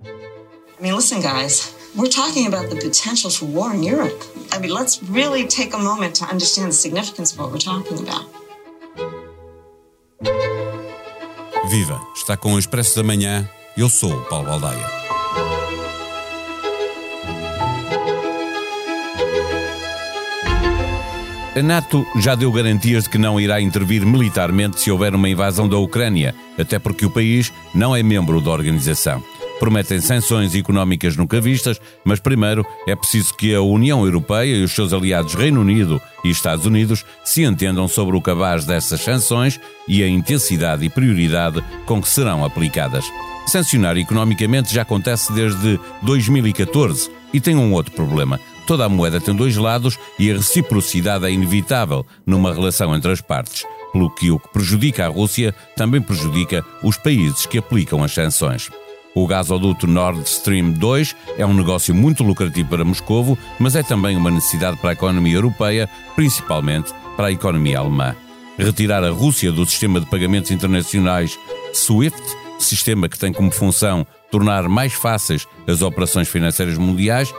I mean, listen, guys, we're talking about the potential for war in Europe. I mean, let's really take a moment to understand the significance of what we're talking about. Viva! Está com o Expresso da Manhã. Eu sou o Paulo Baldaia. A NATO já deu garantias de que não irá intervir militarmente se houver uma invasão da Ucrânia, até porque o país não é membro da organização. Prometem sanções económicas nunca vistas, mas primeiro é preciso que a União Europeia e os seus aliados Reino Unido e Estados Unidos se entendam sobre o cabaz dessas sanções e a intensidade e prioridade com que serão aplicadas. Sancionar economicamente já acontece desde 2014 e tem um outro problema. Toda a moeda tem dois lados e a reciprocidade é inevitável numa relação entre as partes, pelo que o que prejudica a Rússia também prejudica os países que aplicam as sanções. O gasoduto Nord Stream 2 é um negócio muito lucrativo para Moscovo, mas é também uma necessidade para a economia europeia, principalmente para a economia alemã. Retirar a Rússia do sistema de pagamentos internacionais SWIFT, sistema que tem como função tornar mais fáceis as operações financeiras mundiais,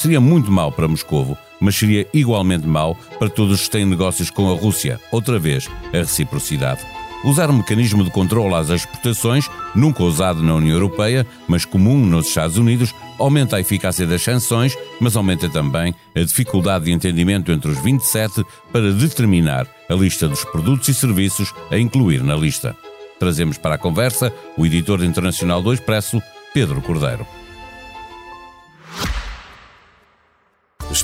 Seria muito mau para Moscovo, mas seria igualmente mau para todos que têm negócios com a Rússia. Outra vez, a reciprocidade. Usar um mecanismo de controle às exportações, nunca usado na União Europeia, mas comum nos Estados Unidos, aumenta a eficácia das sanções, mas aumenta também a dificuldade de entendimento entre os 27 para determinar a lista dos produtos e serviços a incluir na lista. Trazemos para a conversa o editor internacional do Expresso, Pedro Cordeiro.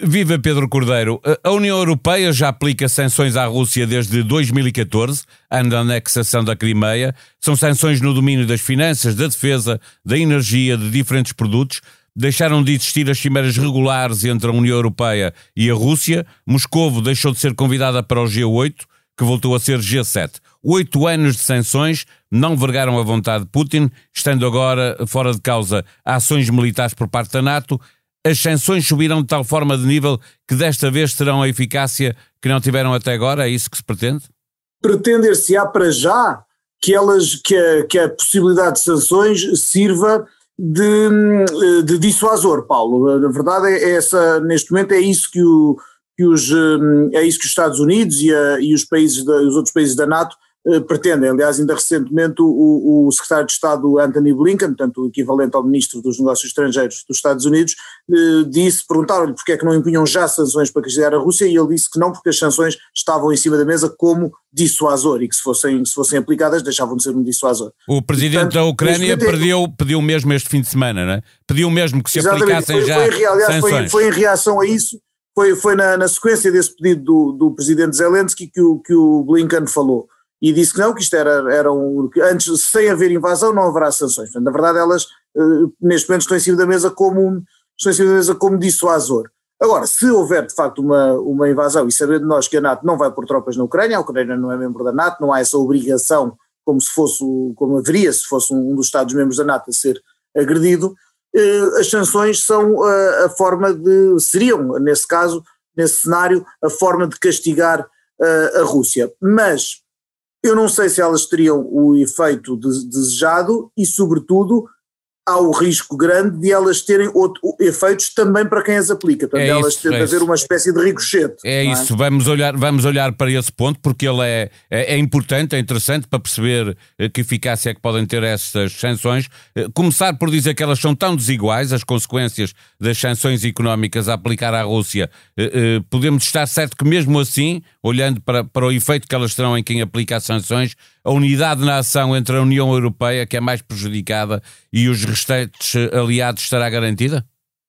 Viva Pedro Cordeiro. A União Europeia já aplica sanções à Rússia desde 2014, ano da anexação da Crimeia. São sanções no domínio das finanças, da defesa, da energia, de diferentes produtos. Deixaram de existir as cimeiras regulares entre a União Europeia e a Rússia. Moscovo deixou de ser convidada para o G8, que voltou a ser G7. Oito anos de sanções não vergaram a vontade de Putin, estando agora fora de causa ações militares por parte da NATO as sanções subiram de tal forma de nível que desta vez terão a eficácia que não tiveram até agora? É isso que se pretende? Pretender-se-á para já que, elas, que, a, que a possibilidade de sanções sirva de, de dissuasor, Paulo. Na verdade, é essa, neste momento é isso que, o, que os, é isso que os Estados Unidos e, a, e os, países da, os outros países da NATO pretendem. Aliás, ainda recentemente o, o, secretário de Estado Anthony Blinken, portanto o equivalente ao ministro dos Negócios Estrangeiros dos Estados Unidos, eh, disse, perguntaram-lhe porque é que não impunham já sanções para castigar a Rússia e ele disse que não porque as sanções estavam em cima da mesa como dissuasor e que se fossem, se fossem aplicadas deixavam de ser um dissuasor. O presidente portanto, da Ucrânia pediu, pediu mesmo este fim de semana, não é? Pediu mesmo que se aplicassem foi, já foi, aliás, sanções. Foi, foi em reação a isso foi, foi na, na, sequência desse pedido do, do presidente Zelensky que o, que o Blinken falou e disse que não, que isto era, era um, antes, sem haver invasão, não haverá sanções. Portanto, na verdade, elas uh, neste momento estão em cima da mesa como, estão em cima da mesa como dissuasor. Agora, se houver de facto uma, uma invasão, e sabendo nós que a NATO não vai por tropas na Ucrânia, a Ucrânia não é membro da NATO, não há essa obrigação como se fosse, como haveria se fosse um dos Estados-membros da NATO a ser agredido, eh, as sanções são a, a, forma de, seriam, nesse caso, nesse cenário, a forma de castigar uh, a Rússia. Mas eu não sei se elas teriam o efeito desejado e, sobretudo, há o risco grande de elas terem outro, efeitos também para quem as aplica, portanto, é elas terem é haver uma espécie de ricochete. É, é, isso, vamos olhar, vamos olhar para esse ponto, porque ele é, é, é, importante, é interessante para perceber eh, que eficácia é que podem ter essas sanções. Eh, começar por dizer que elas são tão desiguais, as consequências das sanções económicas a aplicar à Rússia, eh, podemos estar certo que mesmo assim, olhando para, para o efeito que elas terão em quem aplica as sanções, a unidade na ação entre a União Europeia, que é mais prejudicada, e os restantes aliados estará garantida?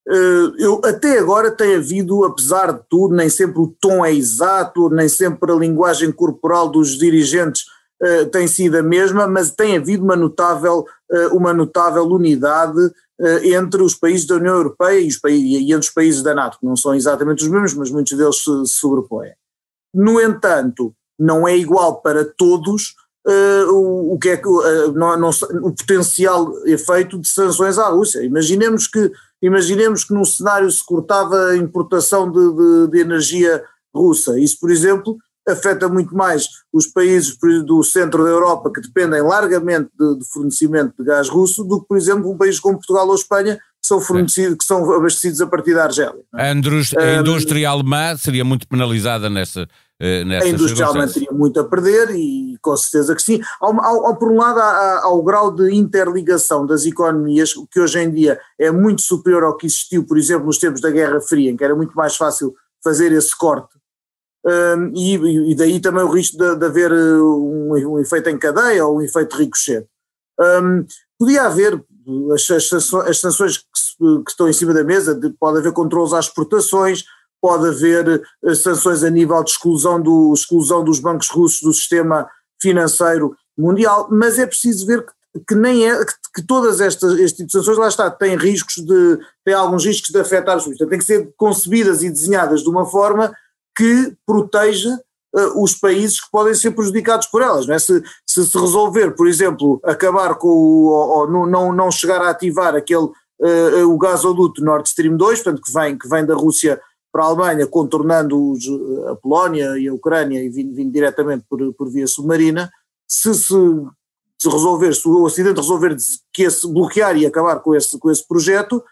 Eh, eu, até agora tem havido, apesar de tudo, nem sempre o tom é exato, nem sempre a linguagem corporal dos dirigentes uh, tem sido a mesma, mas tem havido uma notável, uh, uma notável unidade entre os países da União Europeia e, os e entre os países da NATO, que não são exatamente os mesmos, mas muitos deles se, se sobrepõem. No entanto, não é igual para todos uh, o, o, que é que, uh, não, não, o potencial efeito de sanções à Rússia. Imaginemos que, imaginemos que num cenário se cortava a importação de, de, de energia russa. Isso, por exemplo, afeta muito mais os países do centro da Europa que dependem largamente de, de, fornecimento de gás russo do que, por exemplo, um país como Portugal ou Espanha são fornecidos, que são abastecidos a partir da Argélia. É? A, indústria, a indústria alemã seria muito penalizada nessa, Uh, a indústria alemã teria muito a perder e com certeza que sim. Ao, ao, ao por um lado, há, ao grau de interligação das economias, que hoje em dia é muito superior ao que existiu, por exemplo, nos tempos da Guerra Fria, em que era muito mais fácil fazer esse corte. Um, e, e, daí também o risco de, de haver eh, um, um, efeito em cadeia ou um efeito ricochete. Um, podia haver as, as, as sanções que, se, que, estão em cima da mesa, de, pode haver controles às exportações, pode haver uh, sanções a nível de exclusão, do, exclusão dos bancos russos do sistema financeiro mundial, mas é preciso ver que, que nem é, que, todas estas, este tipo de sanções, lá está, têm riscos de, têm alguns riscos de afetar os têm que ser concebidas e desenhadas de uma forma que proteja os países que podem ser prejudicados por elas. Não é? se, se se resolver, por exemplo, acabar com o, ou, ou não, não chegar a ativar aquele uh, o gasoduto Nord Stream 2, portanto que vem, que vem da Rússia para a Alemanha, contornando os, a Polónia e a Ucrânia e vindo, vindo diretamente por, por via submarina, se, se, se resolver, se o Ocidente resolver que esse, bloquear e acabar com esse, com esse projeto,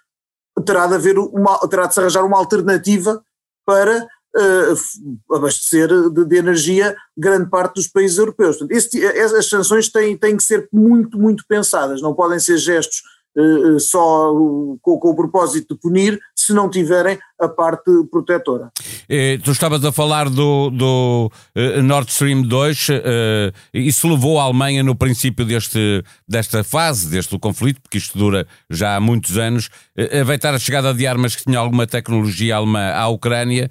terá de haver uma, terá de se arranjar uma alternativa para uh, abastecer de, de, energia grande parte dos países europeus. Portanto, este, as sanções têm, têm que ser muito, muito pensadas, não podem ser gestos uh, só com, com o propósito de punir, se não tiverem a parte protetora. Eh, tu estavas a falar do, do uh, Nord Stream 2, uh, isso levou a Alemanha no princípio deste, desta fase, deste conflito, porque isto dura já há muitos anos, a veitar a chegada de armas que tinham alguma tecnologia alemã à Ucrânia,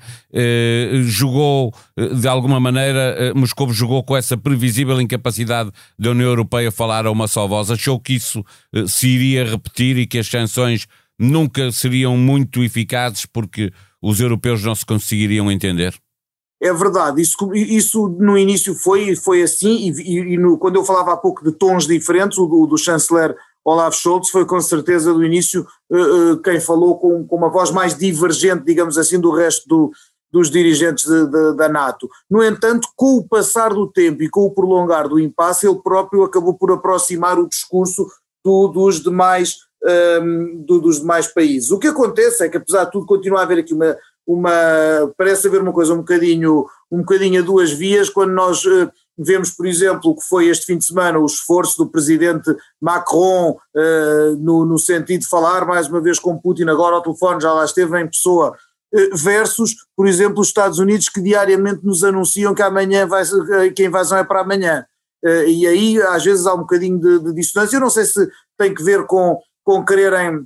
jogou, de alguma maneira, Moscou jogou com essa previsível incapacidade da União Europeia falar a uma só voz, achou que isso se iria repetir e que as sanções nunca seriam muito eficazes porque os europeus não se conseguiriam entender? É verdade, isso, isso no início foi, foi assim, e, e no, quando eu falava há pouco de tons diferentes, o do, do chanceler Olaf Scholz foi com certeza do início uh, quem falou com, com, uma voz mais divergente, digamos assim, do resto do, dos dirigentes de, de, da NATO. No entanto, com o passar do tempo e com o prolongar do impasse, ele próprio acabou por aproximar o discurso do, dos demais um, do, dos demais países. O que acontece é que, apesar de tudo, continua a haver aqui uma, uma parece haver uma coisa um bocadinho, um bocadinho a duas vias, quando nós uh, vemos, por exemplo, o que foi este fim de semana o esforço do presidente Macron uh, no, no sentido de falar mais uma vez com Putin agora ao telefone, já lá esteve em pessoa, uh, versus, por exemplo, os Estados Unidos que diariamente nos anunciam que amanhã vai, que a invasão é para amanhã. e aí às vezes há um bocadinho de, de dissonância, eu não sei se tem que ver com com quererem,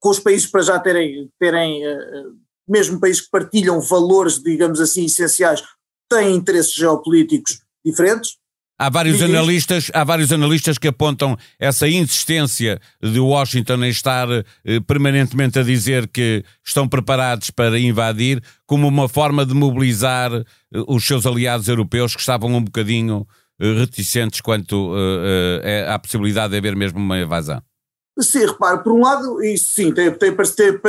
com os países para já terem, terem uh, mesmo países que partilham valores, digamos assim, essenciais, têm interesses geopolíticos diferentes. Há vários, analistas, há vários analistas que apontam essa insistência de Washington em estar eh, permanentemente a dizer que estão preparados para invadir como uma forma de mobilizar eh, os seus aliados europeus que estavam um bocadinho eh, reticentes quanto eh, à possibilidade de haver mesmo uma invasão. Sim, repare, por um lado, isso sim, tem, tem,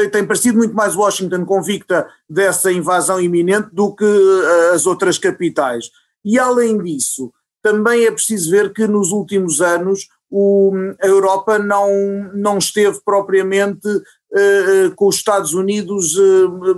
tem, parecido muito mais Washington convicta dessa invasão iminente do que uh, as outras capitais. E além disso, também é preciso ver que nos últimos anos o, a Europa não, não esteve propriamente uh, com os Estados Unidos,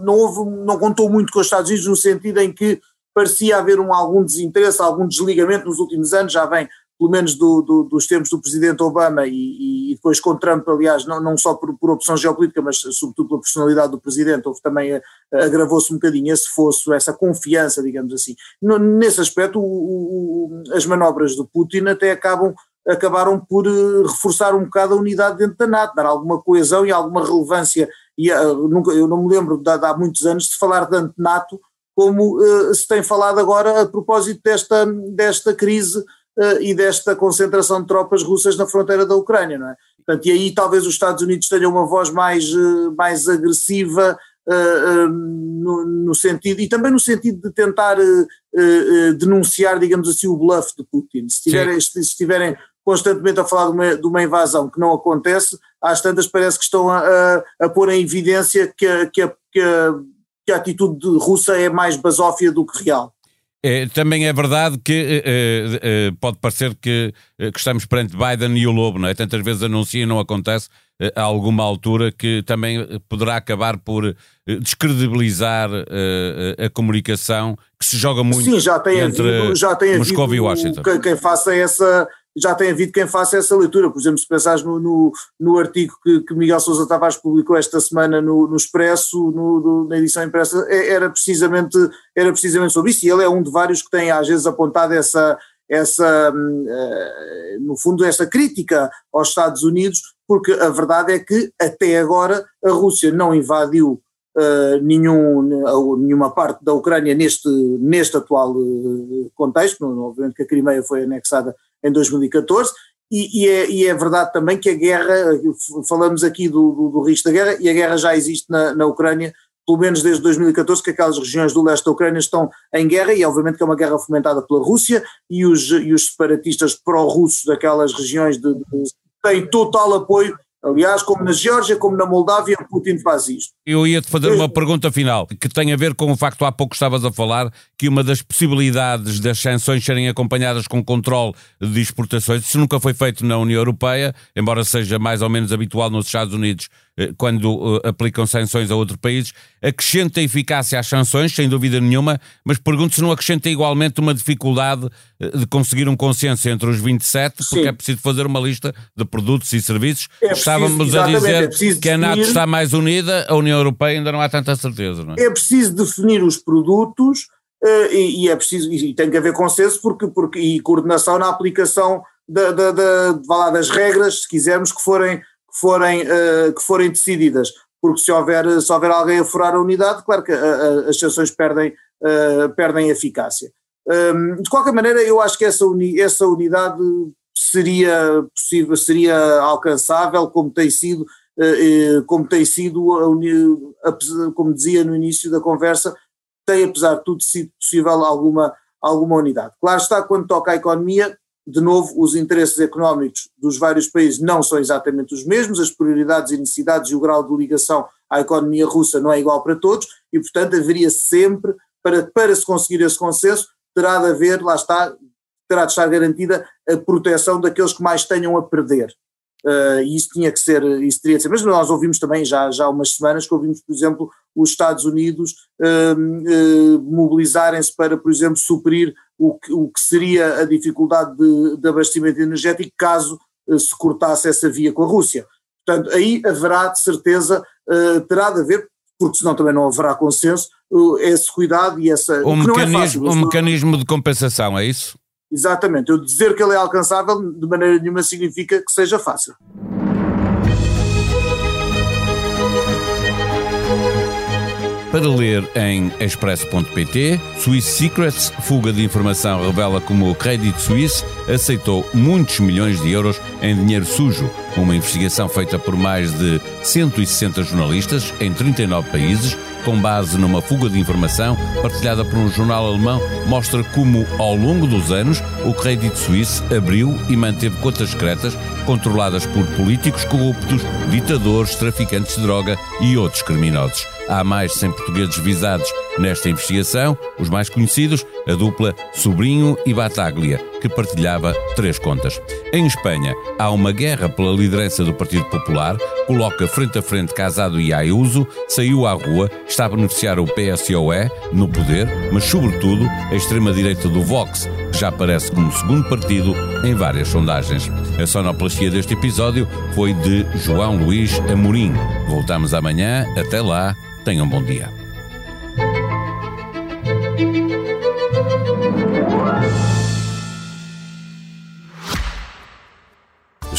não, houve, não contou muito com os Estados Unidos no sentido em que parecia haver um, algum desinteresse, algum desligamento nos últimos anos, já vem pelo menos do, do, dos tempos do presidente Obama e, e, depois com Trump, aliás, não, não só por, por opção geopolítica, mas sobretudo pela personalidade do presidente, houve também, eh, agravou-se um bocadinho esse fosso, essa confiança, digamos assim. Nesse aspecto, o, o, as manobras do Putin até acabam, acabaram por uh, reforçar um bocado a unidade dentro da NATO, dar alguma coesão e alguma relevância, e uh, nunca, eu não me lembro de, há muitos anos de falar tanto NATO como uh, se tem falado agora a propósito desta, desta crise e desta concentração de tropas russas na fronteira da Ucrânia, não é? Portanto, e aí talvez os Estados Unidos tenham uma voz mais, mais agressiva uh, uh, no, no, sentido, e também no sentido de tentar uh, denunciar, digamos assim, o bluff de Putin. Se estiverem, se estiverem constantemente a falar de uma, de uma, invasão que não acontece, às tantas parece que estão a, a, a pôr em evidência que a, que, que, que a atitude russa é mais basófia do que real. É, também é verdade que é, é, pode parecer que, que, estamos perante Biden e o lobo, não é? Tantas vezes anuncia e não acontece a alguma altura que também poderá acabar por descredibilizar a comunicação que se joga muito Sim, já tem entre havido, já tem Moscou e Washington. Quem, quem faça essa já tem havido quem faça essa leitura. Por exemplo, se pensares no, no, no artigo que, que, Miguel Sousa Tavares publicou esta semana no, no Expresso, no, na edição impressa, é, era precisamente, era precisamente sobre isso, e ele é um de vários que tem às vezes apontado essa, essa uh, no fundo, essa crítica aos Estados Unidos, porque a verdade é que até agora a Rússia não invadiu Uh, nenhum, nenhuma parte da Ucrânia neste, neste atual uh, contexto, obviamente que a Crimeia foi anexada em 2014, e, e, é, e, é, verdade também que a guerra, falamos aqui do, do, do, risco da guerra, e a guerra já existe na, na, Ucrânia, pelo menos desde 2014, que aquelas regiões do leste da Ucrânia estão em guerra, e obviamente que é uma guerra fomentada pela Rússia, e os, e os separatistas pró-russos daquelas regiões de, de, têm total apoio Aliás, como na Geórgia, como na Moldávia, Putin faz isto. Eu ia-te fazer uma pergunta final, que tem a ver com o facto, há pouco estavas a falar, que uma das possibilidades das sanções serem acompanhadas com controle de exportações, isso nunca foi feito na União Europeia, embora seja mais ou menos habitual nos Estados Unidos quando eh, aplicam sanções a outros países, acrescenta eficácia às sanções, sem dúvida nenhuma, mas pergunto se não acrescenta igualmente uma dificuldade eh, de conseguir um consenso entre os 27, Sim. porque é preciso fazer uma lista de produtos e serviços. É preciso, Estávamos a dizer é que a NATO está mais unida, a União Europeia ainda não há tanta certeza. Não é? é preciso definir os produtos uh, e, e, é preciso, e tem que haver consenso porque, porque, e coordenação na aplicação da, da, da, das regras, se quisermos, que forem forem, uh, que forem decididas, porque se houver, se houver alguém a furar a unidade, claro que uh, as sanções perdem, uh, perdem eficácia. Um, de qualquer maneira, eu acho que essa, uni, essa unidade seria possível, seria alcançável, como tem sido, como tem sido, como dizia no início da conversa, tem apesar de tudo sido possível alguma, alguma unidade. Claro está, quando toca à economia, de novo, os interesses económicos dos vários países não são exatamente os mesmos, as prioridades e necessidades e o grau de ligação à economia russa não é igual para todos e, portanto, haveria sempre, para, para se conseguir esse consenso, terá de haver, lá está, terá de estar garantida a proteção daqueles que mais tenham a perder. Uh, e isso tinha que ser, isso teria de ser, mas nós ouvimos também já, já há umas semanas que ouvimos, por exemplo, os Estados Unidos uh, uh, mobilizarem-se para, por exemplo, suprir o que, o que seria a dificuldade de, de abastecimento energético caso se cortasse essa via com a Rússia. Portanto, aí haverá de certeza, terá de haver, porque senão também não haverá consenso, esse cuidado e essa. Um, é mecanismo, é fácil, um mecanismo de compensação, é isso? Exatamente. Eu dizer que ele é alcançável de maneira nenhuma significa que seja fácil. Para ler em expresso.pt, Swiss Secrets, fuga de informação revela como o Credit Suisse aceitou muitos milhões de euros em dinheiro sujo. Uma investigação feita por mais de 160 jornalistas em 39 países com base numa fuga de informação partilhada por um jornal alemão, mostra como, ao longo dos anos, o Credit Suisse abriu e manteve contas secretas controladas por políticos corruptos, ditadores, traficantes de droga e outros criminosos. Há mais de 100 portugueses visados nesta investigação, os mais conhecidos, a dupla Sobrinho e Bataglia, que partilhava três contas. Em Espanha, há uma guerra pela liderança do Partido Popular, coloca frente a frente Casado e Ayuso, saiu à rua, está a beneficiar o PSOE no poder, mas sobretudo a extrema-direita do Vox, que já aparece como segundo partido em várias sondagens. A sonoplastia deste episódio foi de João Luís Amorim. Voltamos amanhã, até lá, tenham um bom dia.